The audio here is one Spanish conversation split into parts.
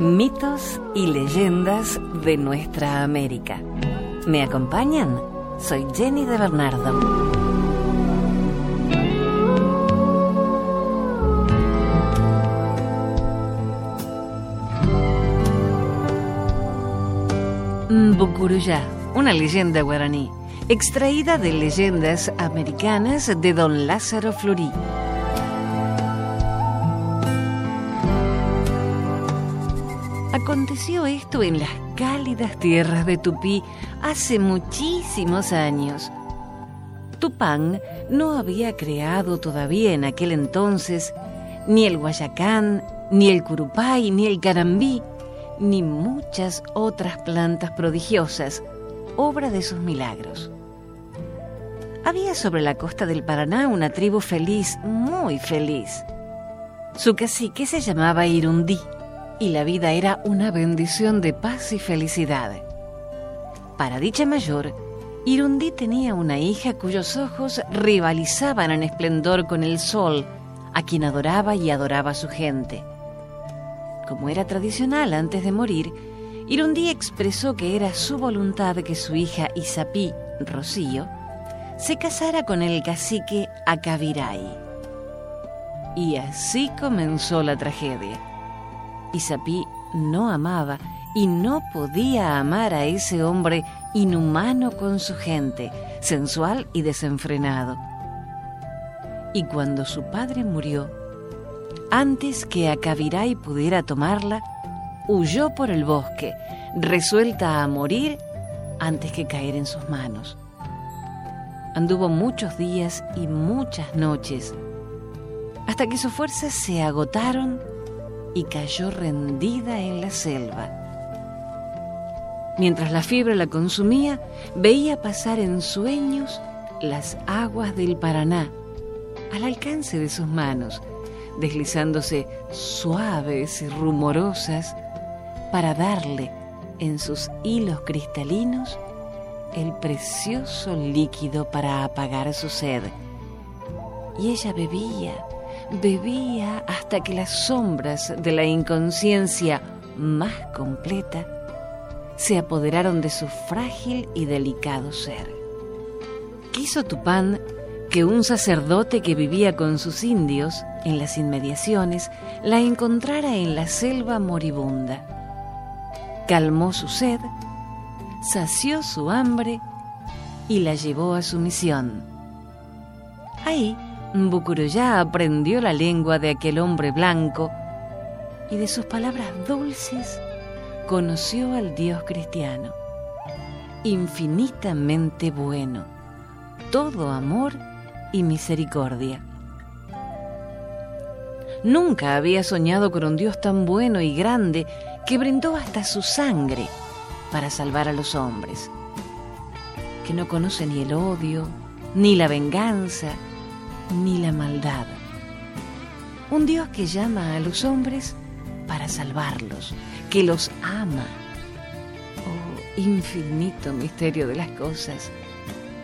Mitos y leyendas de nuestra América. ¿Me acompañan? Soy Jenny de Bernardo. Bucuruyá, una leyenda guaraní, extraída de leyendas americanas de don Lázaro Florí. Aconteció esto en las cálidas tierras de Tupí hace muchísimos años. Tupán no había creado todavía en aquel entonces ni el guayacán, ni el curupay, ni el carambí, ni muchas otras plantas prodigiosas, obra de sus milagros. Había sobre la costa del Paraná una tribu feliz, muy feliz. Su cacique se llamaba Irundí y la vida era una bendición de paz y felicidad. Para dicha mayor, Irundí tenía una hija cuyos ojos rivalizaban en esplendor con el sol, a quien adoraba y adoraba su gente como era tradicional antes de morir, Irundí expresó que era su voluntad que su hija Isapí, Rocío, se casara con el cacique Acaviray. Y así comenzó la tragedia. Isapí no amaba y no podía amar a ese hombre inhumano con su gente, sensual y desenfrenado. Y cuando su padre murió, antes que Acaviray pudiera tomarla, huyó por el bosque, resuelta a morir antes que caer en sus manos. Anduvo muchos días y muchas noches, hasta que sus fuerzas se agotaron y cayó rendida en la selva. Mientras la fiebre la consumía, veía pasar en sueños las aguas del Paraná al alcance de sus manos deslizándose suaves y rumorosas para darle en sus hilos cristalinos el precioso líquido para apagar su sed. Y ella bebía, bebía hasta que las sombras de la inconsciencia más completa se apoderaron de su frágil y delicado ser. Quiso Tupán que un sacerdote que vivía con sus indios en las inmediaciones la encontrara en la selva moribunda. Calmó su sed, sació su hambre y la llevó a su misión. Ahí, Bucuruyá aprendió la lengua de aquel hombre blanco y de sus palabras dulces conoció al Dios cristiano, infinitamente bueno, todo amor y misericordia. Nunca había soñado con un Dios tan bueno y grande que brindó hasta su sangre para salvar a los hombres, que no conoce ni el odio, ni la venganza, ni la maldad. Un Dios que llama a los hombres para salvarlos, que los ama. Oh, infinito misterio de las cosas.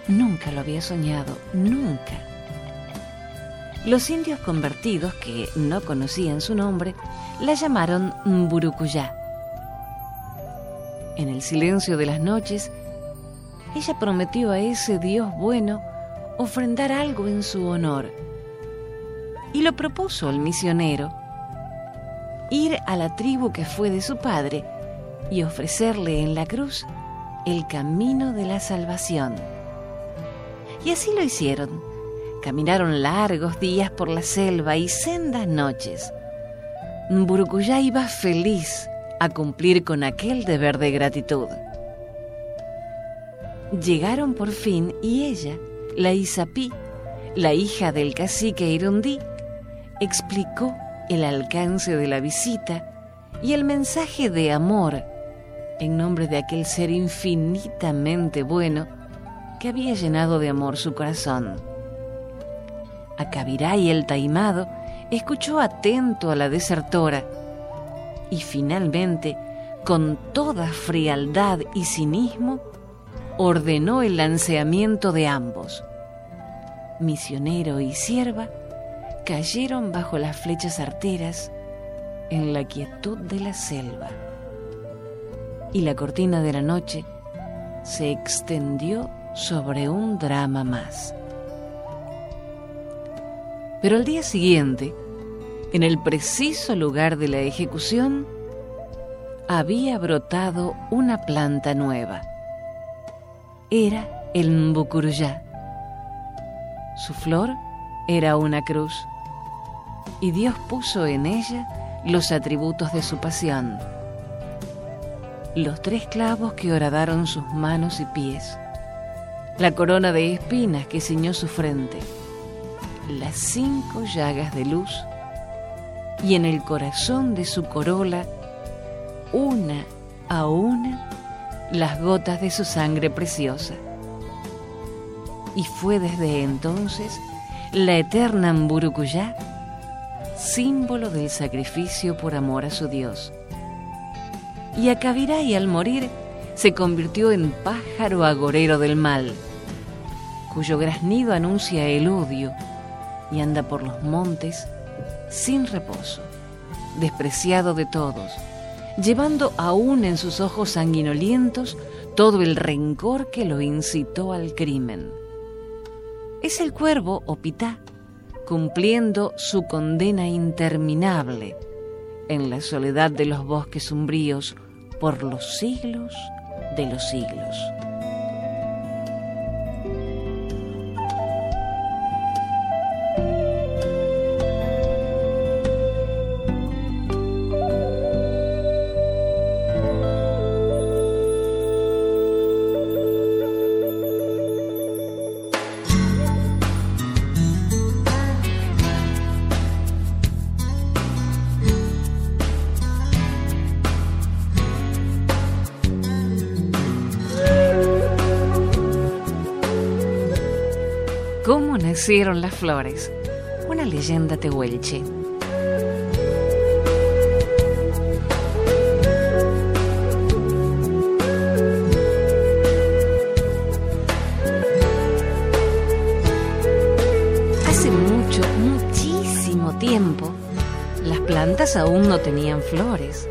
Nunca lo había soñado, nunca. Los indios convertidos, que no conocían su nombre, la llamaron Mburucuyá. En el silencio de las noches, ella prometió a ese Dios bueno ofrendar algo en su honor. Y lo propuso al misionero, ir a la tribu que fue de su padre y ofrecerle en la cruz el camino de la salvación. Y así lo hicieron. Caminaron largos días por la selva y sendas noches. Burucuyá iba feliz a cumplir con aquel deber de gratitud. Llegaron por fin y ella, la Isapí, la hija del cacique Irundí, explicó el alcance de la visita y el mensaje de amor en nombre de aquel ser infinitamente bueno que había llenado de amor su corazón. Acabiray el taimado escuchó atento a la desertora y finalmente, con toda frialdad y cinismo, ordenó el lanceamiento de ambos. Misionero y sierva cayeron bajo las flechas arteras en la quietud de la selva. Y la cortina de la noche se extendió sobre un drama más. Pero al día siguiente, en el preciso lugar de la ejecución, había brotado una planta nueva. Era el mbucuruyá. Su flor era una cruz y Dios puso en ella los atributos de su pasión. Los tres clavos que horadaron sus manos y pies, la corona de espinas que ciñó su frente, las cinco llagas de luz y en el corazón de su corola, una a una, las gotas de su sangre preciosa. Y fue desde entonces la eterna Mburucuyá símbolo del sacrificio por amor a su Dios. Y Akabirai al morir se convirtió en pájaro agorero del mal, cuyo graznido anuncia el odio y anda por los montes sin reposo, despreciado de todos, llevando aún en sus ojos sanguinolientos todo el rencor que lo incitó al crimen. Es el cuervo o pitá cumpliendo su condena interminable en la soledad de los bosques umbríos por los siglos de los siglos. ¿Cómo nacieron las flores? Una leyenda tehuelche. Hace mucho, muchísimo tiempo, las plantas aún no tenían flores.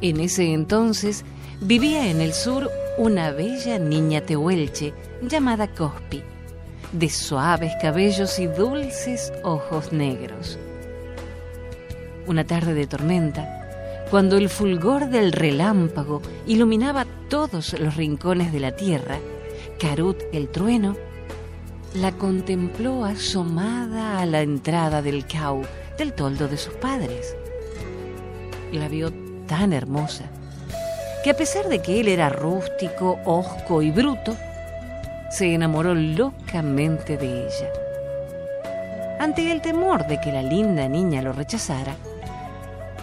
En ese entonces vivía en el sur una bella niña tehuelche llamada Cospi de suaves cabellos y dulces ojos negros. Una tarde de tormenta, cuando el fulgor del relámpago iluminaba todos los rincones de la tierra, Carut el trueno la contempló asomada a la entrada del cau del toldo de sus padres. La vio tan hermosa que a pesar de que él era rústico, hosco y bruto, se enamoró locamente de ella. Ante el temor de que la linda niña lo rechazara,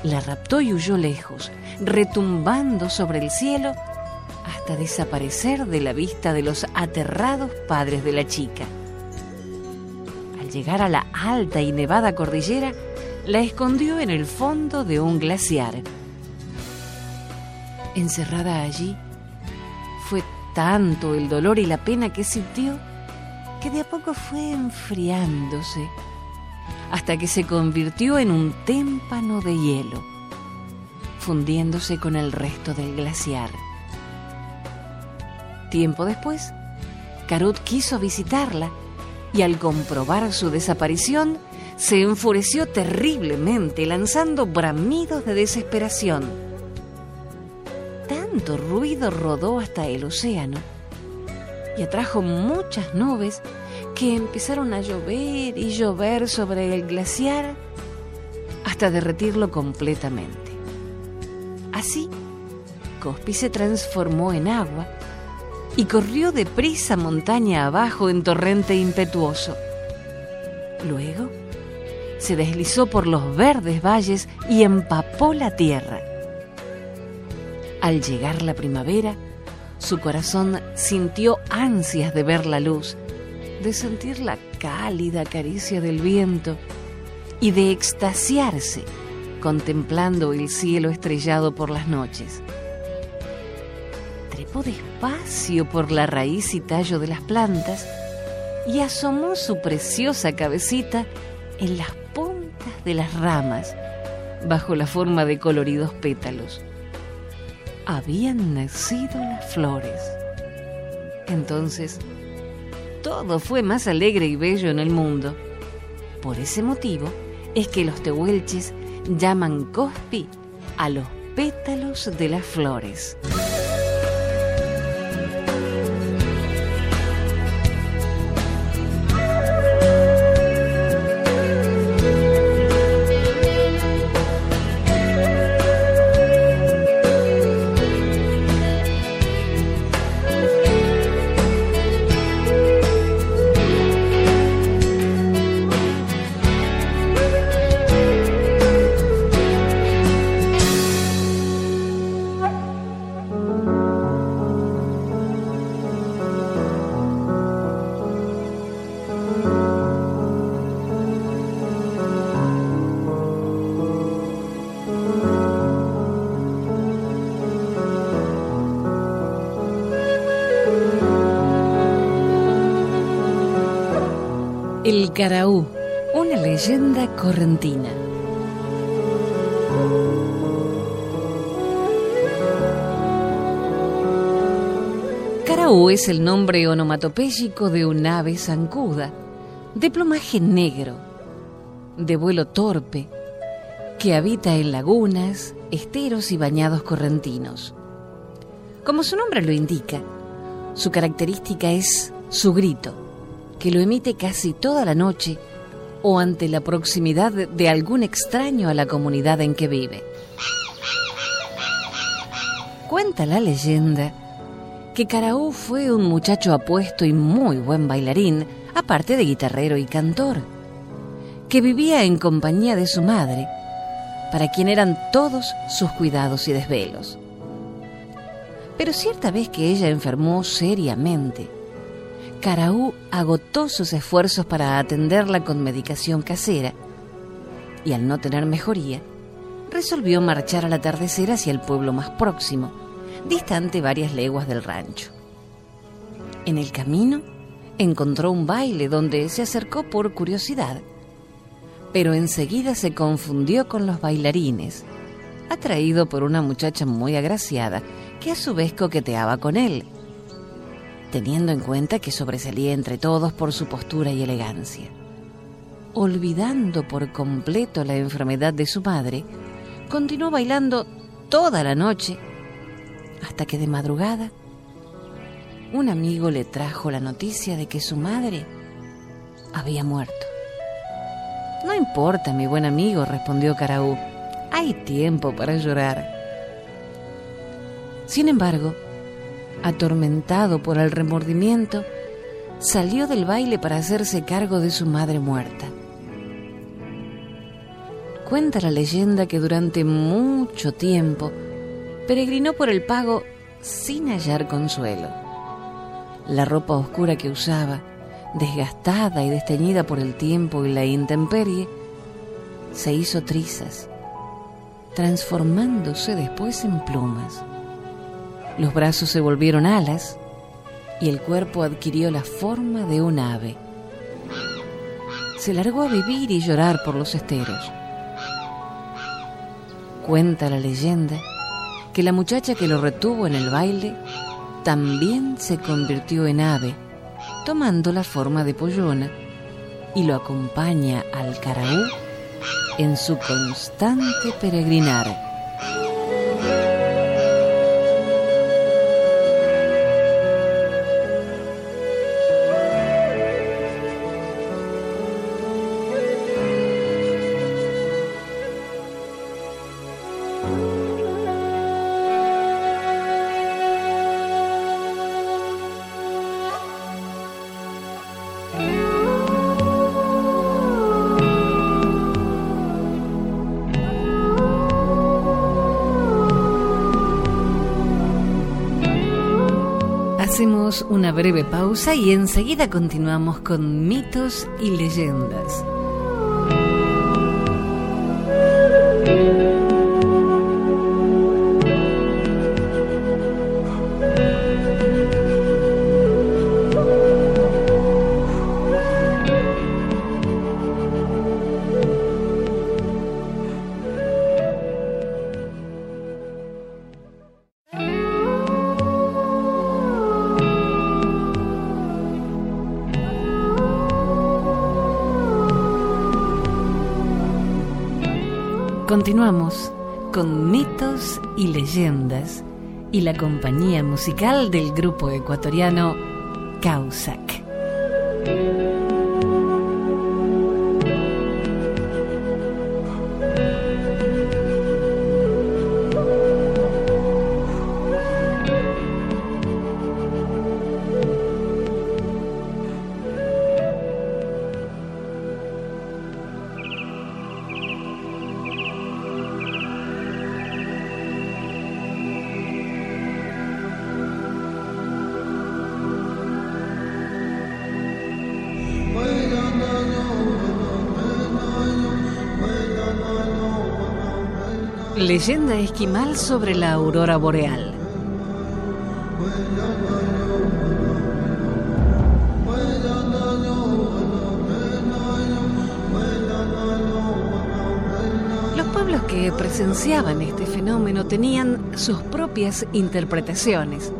la raptó y huyó lejos, retumbando sobre el cielo hasta desaparecer de la vista de los aterrados padres de la chica. Al llegar a la alta y nevada cordillera, la escondió en el fondo de un glaciar. Encerrada allí, fue tanto el dolor y la pena que sintió que de a poco fue enfriándose hasta que se convirtió en un témpano de hielo, fundiéndose con el resto del glaciar. Tiempo después, Carut quiso visitarla y al comprobar su desaparición, se enfureció terriblemente, lanzando bramidos de desesperación tanto ruido rodó hasta el océano y atrajo muchas nubes que empezaron a llover y llover sobre el glaciar hasta derretirlo completamente. Así, Cospi se transformó en agua y corrió deprisa montaña abajo en torrente impetuoso. Luego, se deslizó por los verdes valles y empapó la tierra. Al llegar la primavera, su corazón sintió ansias de ver la luz, de sentir la cálida caricia del viento y de extasiarse contemplando el cielo estrellado por las noches. Trepó despacio por la raíz y tallo de las plantas y asomó su preciosa cabecita en las puntas de las ramas, bajo la forma de coloridos pétalos. Habían nacido las flores. Entonces, todo fue más alegre y bello en el mundo. Por ese motivo es que los tehuelches llaman cospi a los pétalos de las flores. El Caraú, una leyenda correntina. Caraú es el nombre onomatopéyico de un ave zancuda, de plumaje negro, de vuelo torpe, que habita en lagunas, esteros y bañados correntinos. Como su nombre lo indica, su característica es su grito que lo emite casi toda la noche o ante la proximidad de algún extraño a la comunidad en que vive. Cuenta la leyenda que Caraú fue un muchacho apuesto y muy buen bailarín, aparte de guitarrero y cantor, que vivía en compañía de su madre, para quien eran todos sus cuidados y desvelos. Pero cierta vez que ella enfermó seriamente, Caraú agotó sus esfuerzos para atenderla con medicación casera y al no tener mejoría, resolvió marchar al atardecer hacia el pueblo más próximo, distante varias leguas del rancho. En el camino encontró un baile donde se acercó por curiosidad, pero enseguida se confundió con los bailarines, atraído por una muchacha muy agraciada que a su vez coqueteaba con él teniendo en cuenta que sobresalía entre todos por su postura y elegancia. Olvidando por completo la enfermedad de su madre, continuó bailando toda la noche hasta que de madrugada un amigo le trajo la noticia de que su madre había muerto. No importa, mi buen amigo, respondió Caraú, hay tiempo para llorar. Sin embargo, atormentado por el remordimiento, salió del baile para hacerse cargo de su madre muerta. Cuenta la leyenda que durante mucho tiempo peregrinó por el pago sin hallar consuelo. La ropa oscura que usaba, desgastada y desteñida por el tiempo y la intemperie, se hizo trizas, transformándose después en plumas. Los brazos se volvieron alas y el cuerpo adquirió la forma de un ave. Se largó a vivir y llorar por los esteros. Cuenta la leyenda que la muchacha que lo retuvo en el baile también se convirtió en ave, tomando la forma de pollona, y lo acompaña al caraú en su constante peregrinar. Una breve pausa y enseguida continuamos con mitos y leyendas. Continuamos con mitos y leyendas y la compañía musical del grupo ecuatoriano Causac. Leyenda esquimal sobre la aurora boreal. Los pueblos que presenciaban este fenómeno tenían sus propias interpretaciones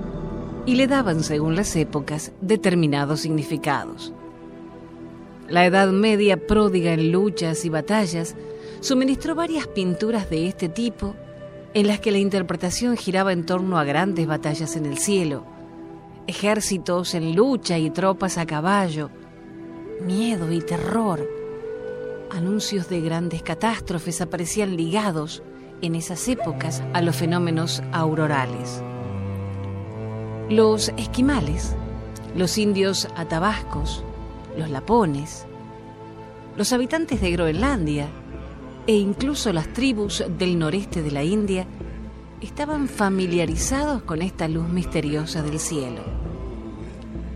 y le daban, según las épocas, determinados significados. La Edad Media, pródiga en luchas y batallas, suministró varias pinturas de este tipo en las que la interpretación giraba en torno a grandes batallas en el cielo, ejércitos en lucha y tropas a caballo, miedo y terror. Anuncios de grandes catástrofes aparecían ligados en esas épocas a los fenómenos aurorales. Los esquimales, los indios atabascos, los lapones, los habitantes de Groenlandia, e incluso las tribus del noreste de la India estaban familiarizados con esta luz misteriosa del cielo.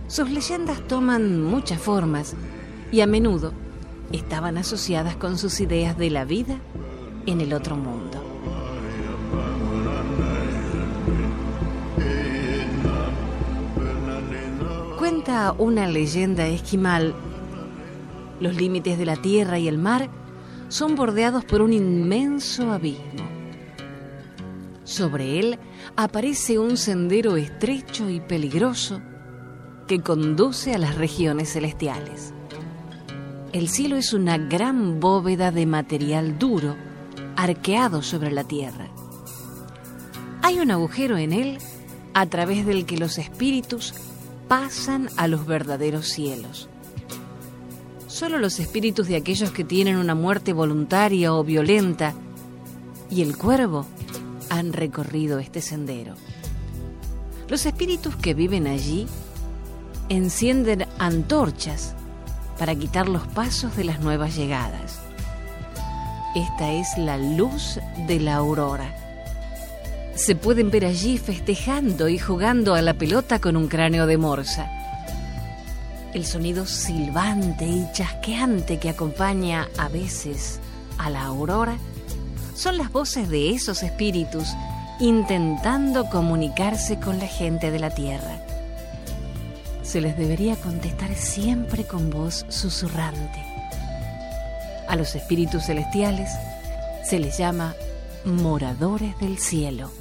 Sus leyendas toman muchas formas y a menudo estaban asociadas con sus ideas de la vida en el otro mundo. Cuenta una leyenda esquimal, los límites de la tierra y el mar son bordeados por un inmenso abismo. Sobre él aparece un sendero estrecho y peligroso que conduce a las regiones celestiales. El cielo es una gran bóveda de material duro, arqueado sobre la tierra. Hay un agujero en él a través del que los espíritus pasan a los verdaderos cielos. Solo los espíritus de aquellos que tienen una muerte voluntaria o violenta y el cuervo han recorrido este sendero. Los espíritus que viven allí encienden antorchas para quitar los pasos de las nuevas llegadas. Esta es la luz de la aurora. Se pueden ver allí festejando y jugando a la pelota con un cráneo de morsa el sonido silbante y chasqueante que acompaña a veces a la aurora son las voces de esos espíritus intentando comunicarse con la gente de la tierra. Se les debería contestar siempre con voz susurrante. A los espíritus celestiales se les llama moradores del cielo.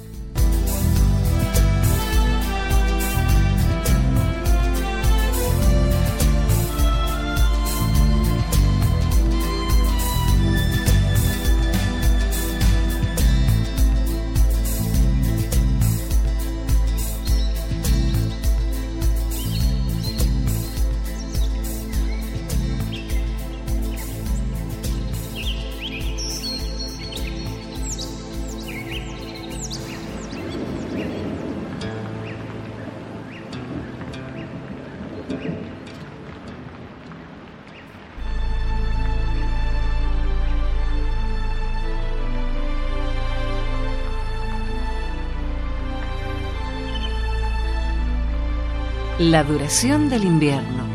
La duración del invierno.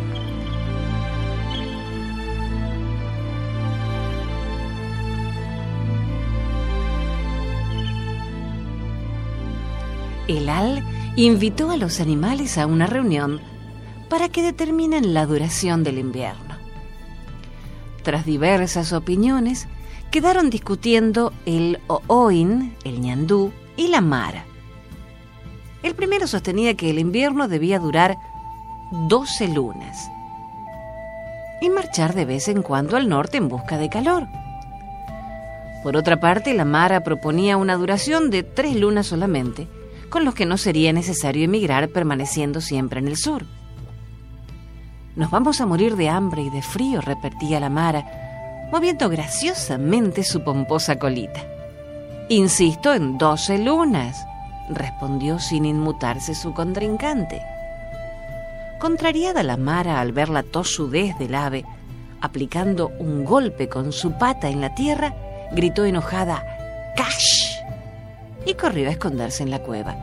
El Al invitó a los animales a una reunión para que determinen la duración del invierno. Tras diversas opiniones, quedaron discutiendo el Ooin, el ñandú y la Mara. El primero sostenía que el invierno debía durar 12 lunas y marchar de vez en cuando al norte en busca de calor. Por otra parte, la Mara proponía una duración de tres lunas solamente, con los que no sería necesario emigrar permaneciendo siempre en el sur. Nos vamos a morir de hambre y de frío, repetía la Mara, moviendo graciosamente su pomposa colita. Insisto en doce lunas, respondió sin inmutarse su contrincante. Contrariada la Mara al ver la tosudez del ave, aplicando un golpe con su pata en la tierra, gritó enojada ¡Cash! y corrió a esconderse en la cueva,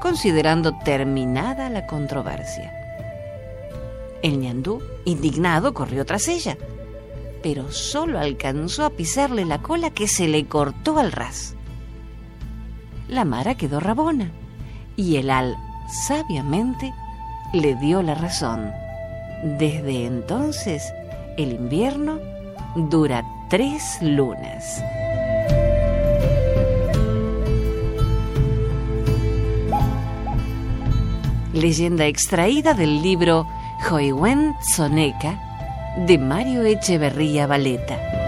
considerando terminada la controversia. El ñandú, indignado, corrió tras ella, pero solo alcanzó a pisarle la cola que se le cortó al ras. La Mara quedó rabona y el al sabiamente le dio la razón. Desde entonces, el invierno dura tres lunas. Leyenda extraída del libro Joiwen Soneca de Mario Echeverría Valeta.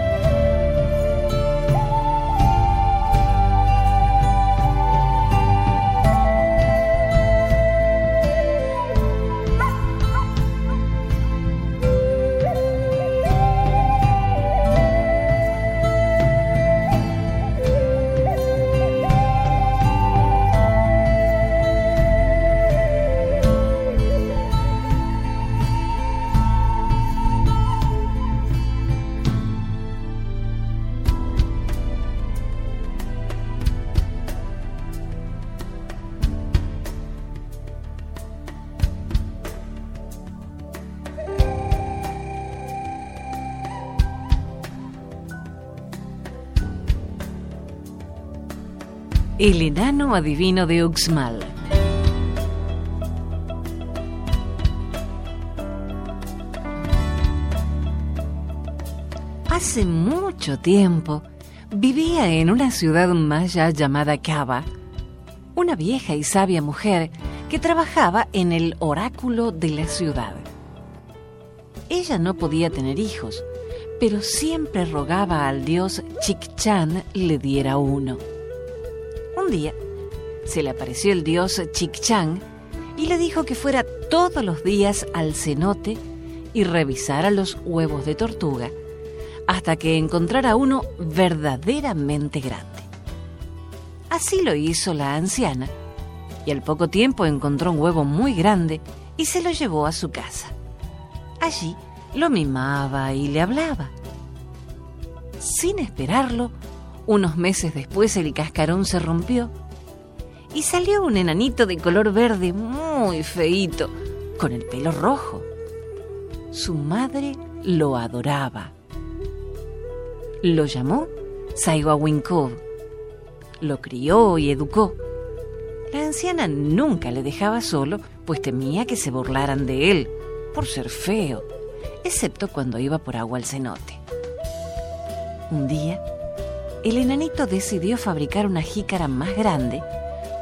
El enano adivino de Uxmal. Hace mucho tiempo vivía en una ciudad maya llamada Cava una vieja y sabia mujer que trabajaba en el oráculo de la ciudad. Ella no podía tener hijos, pero siempre rogaba al dios Chikchan le diera uno. Un día se le apareció el dios Chikchang y le dijo que fuera todos los días al cenote y revisara los huevos de tortuga hasta que encontrara uno verdaderamente grande. Así lo hizo la anciana y al poco tiempo encontró un huevo muy grande y se lo llevó a su casa. Allí lo mimaba y le hablaba. Sin esperarlo, unos meses después el cascarón se rompió y salió un enanito de color verde muy feito, con el pelo rojo. Su madre lo adoraba. Lo llamó Saiwawinkov. Lo crió y educó. La anciana nunca le dejaba solo, pues temía que se burlaran de él, por ser feo, excepto cuando iba por agua al cenote. Un día, el enanito decidió fabricar una jícara más grande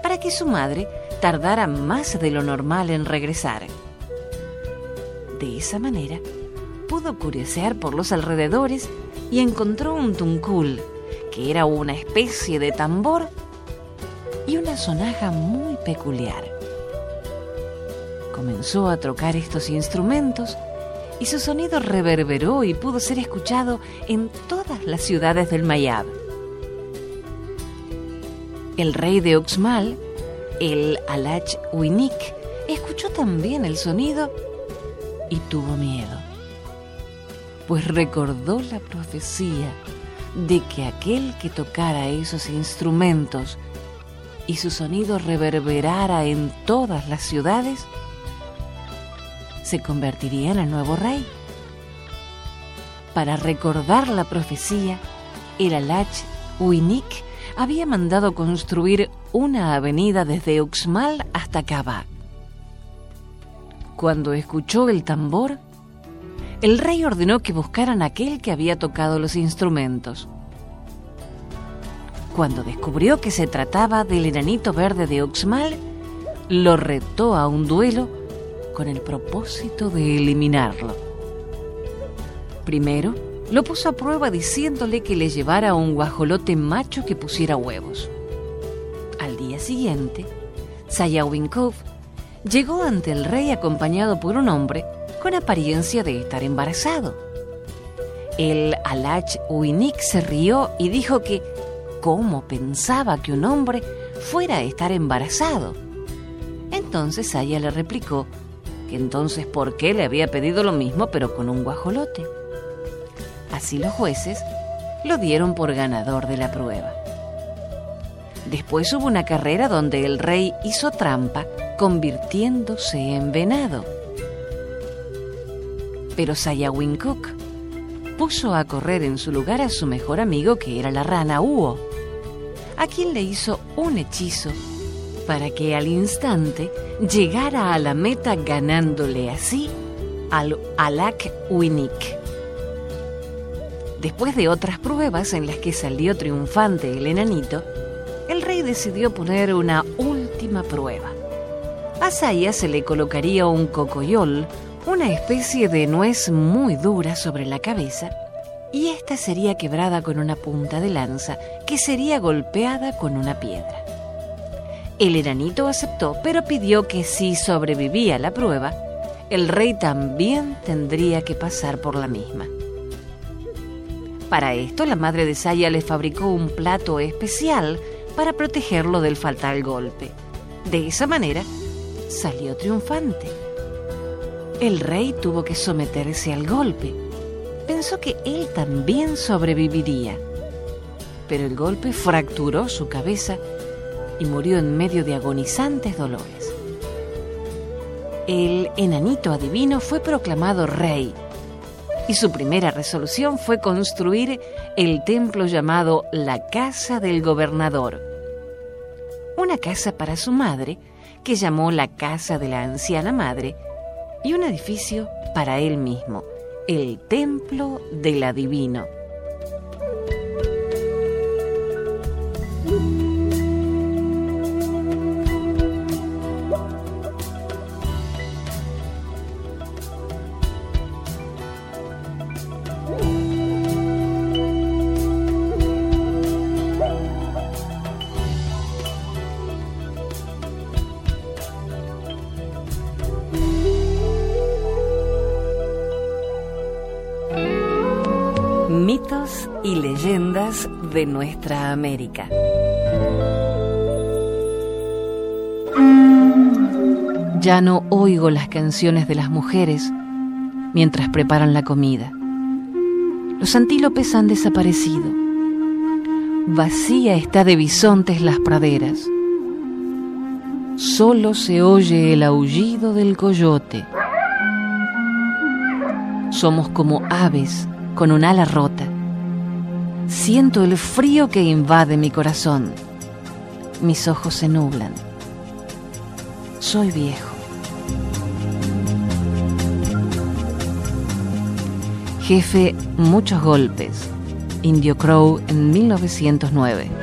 para que su madre tardara más de lo normal en regresar. De esa manera, pudo curiosear por los alrededores y encontró un tuncul, que era una especie de tambor y una sonaja muy peculiar. Comenzó a trocar estos instrumentos y su sonido reverberó y pudo ser escuchado en todas las ciudades del Mayab. El rey de Uxmal, el Alach Winik, escuchó también el sonido y tuvo miedo, pues recordó la profecía de que aquel que tocara esos instrumentos y su sonido reverberara en todas las ciudades, se convertiría en el nuevo rey. Para recordar la profecía, el Alach Winik había mandado construir una avenida desde Uxmal hasta Cava. Cuando escuchó el tambor, el rey ordenó que buscaran a aquel que había tocado los instrumentos. Cuando descubrió que se trataba del enanito verde de Uxmal, lo retó a un duelo con el propósito de eliminarlo. Primero, lo puso a prueba diciéndole que le llevara un guajolote macho que pusiera huevos. Al día siguiente, Sayawinkov llegó ante el rey acompañado por un hombre con apariencia de estar embarazado. El Alach Uinik se rió y dijo que cómo pensaba que un hombre fuera a estar embarazado. Entonces Saya le replicó que entonces por qué le había pedido lo mismo pero con un guajolote. Así los jueces lo dieron por ganador de la prueba. Después hubo una carrera donde el rey hizo trampa convirtiéndose en venado. Pero Sayawinkuk puso a correr en su lugar a su mejor amigo que era la rana Uo, a quien le hizo un hechizo para que al instante llegara a la meta ganándole así al Alak Winik. Después de otras pruebas en las que salió triunfante el enanito, el rey decidió poner una última prueba. A Saya se le colocaría un cocoyol, una especie de nuez muy dura sobre la cabeza, y ésta sería quebrada con una punta de lanza que sería golpeada con una piedra. El enanito aceptó, pero pidió que si sobrevivía la prueba, el rey también tendría que pasar por la misma. Para esto, la madre de Saya le fabricó un plato especial para protegerlo del fatal golpe. De esa manera, salió triunfante. El rey tuvo que someterse al golpe. Pensó que él también sobreviviría. Pero el golpe fracturó su cabeza y murió en medio de agonizantes dolores. El enanito adivino fue proclamado rey y su primera resolución fue construir el templo llamado la Casa del Gobernador. Una casa para su madre, que llamó la Casa de la Anciana Madre, y un edificio para él mismo, el Templo del Adivino. De nuestra América. Ya no oigo las canciones de las mujeres mientras preparan la comida. Los antílopes han desaparecido. Vacía está de bisontes las praderas. Solo se oye el aullido del coyote. Somos como aves con un ala rota. Siento el frío que invade mi corazón. Mis ojos se nublan. Soy viejo. Jefe, muchos golpes. Indio Crow en 1909.